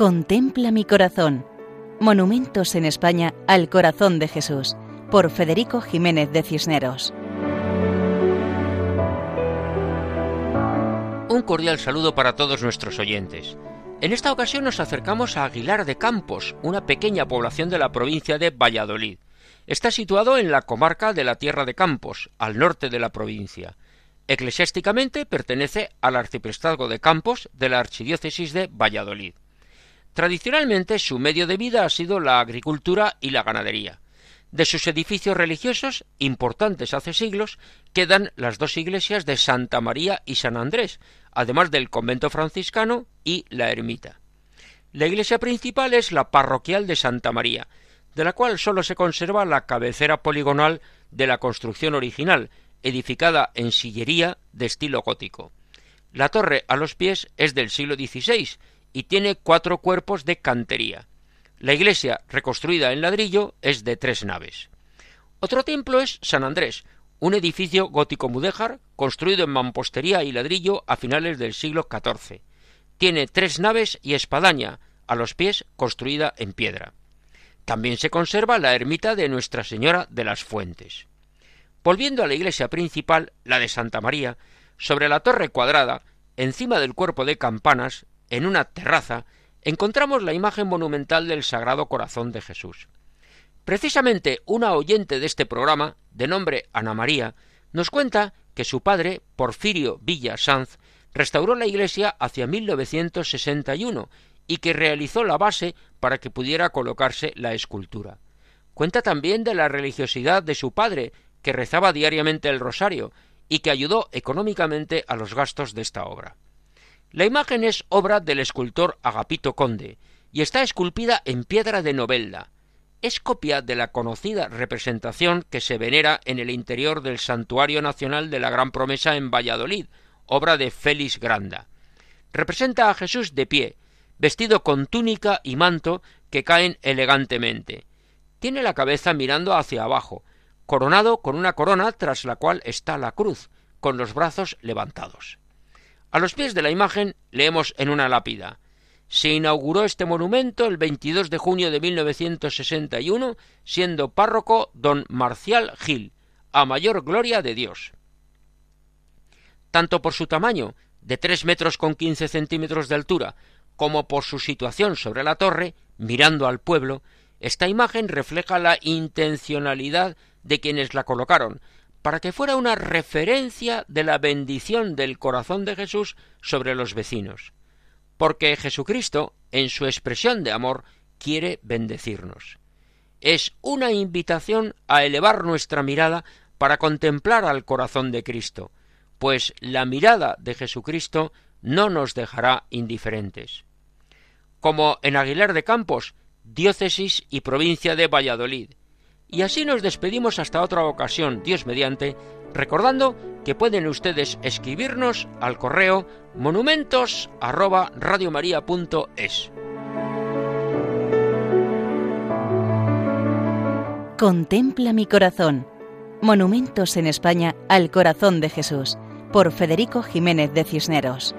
Contempla mi corazón. Monumentos en España al corazón de Jesús, por Federico Jiménez de Cisneros. Un cordial saludo para todos nuestros oyentes. En esta ocasión nos acercamos a Aguilar de Campos, una pequeña población de la provincia de Valladolid. Está situado en la comarca de la Tierra de Campos, al norte de la provincia. Eclesiásticamente pertenece al arciprestazgo de Campos de la archidiócesis de Valladolid. Tradicionalmente su medio de vida ha sido la agricultura y la ganadería. De sus edificios religiosos, importantes hace siglos, quedan las dos iglesias de Santa María y San Andrés, además del convento franciscano y la ermita. La iglesia principal es la parroquial de Santa María, de la cual sólo se conserva la cabecera poligonal de la construcción original, edificada en sillería de estilo gótico. La torre a los pies es del siglo XVI y tiene cuatro cuerpos de cantería. La iglesia, reconstruida en ladrillo, es de tres naves. Otro templo es San Andrés, un edificio gótico mudéjar construido en mampostería y ladrillo a finales del siglo XIV. Tiene tres naves y espadaña, a los pies construida en piedra. También se conserva la ermita de Nuestra Señora de las Fuentes. Volviendo a la iglesia principal, la de Santa María, sobre la torre cuadrada, encima del cuerpo de campanas, en una terraza, encontramos la imagen monumental del Sagrado Corazón de Jesús. Precisamente una oyente de este programa, de nombre Ana María, nos cuenta que su padre, Porfirio Villa Sanz, restauró la iglesia hacia 1961 y que realizó la base para que pudiera colocarse la escultura. Cuenta también de la religiosidad de su padre, que rezaba diariamente el rosario y que ayudó económicamente a los gastos de esta obra. La imagen es obra del escultor Agapito Conde y está esculpida en piedra de Novelda. Es copia de la conocida representación que se venera en el interior del Santuario Nacional de la Gran Promesa en Valladolid, obra de Félix Granda. Representa a Jesús de pie, vestido con túnica y manto que caen elegantemente. Tiene la cabeza mirando hacia abajo, coronado con una corona tras la cual está la cruz, con los brazos levantados. A los pies de la imagen leemos en una lápida se inauguró este monumento el 22 de junio de 1961, siendo párroco don Marcial Gil, a mayor gloria de Dios. Tanto por su tamaño, de tres metros con quince centímetros de altura, como por su situación sobre la torre, mirando al pueblo, esta imagen refleja la intencionalidad de quienes la colocaron, para que fuera una referencia de la bendición del corazón de Jesús sobre los vecinos. Porque Jesucristo, en su expresión de amor, quiere bendecirnos. Es una invitación a elevar nuestra mirada para contemplar al corazón de Cristo, pues la mirada de Jesucristo no nos dejará indiferentes. Como en Aguilar de Campos, diócesis y provincia de Valladolid, y así nos despedimos hasta otra ocasión, Dios mediante, recordando que pueden ustedes escribirnos al correo monumentos Contempla mi corazón. Monumentos en España al corazón de Jesús, por Federico Jiménez de Cisneros.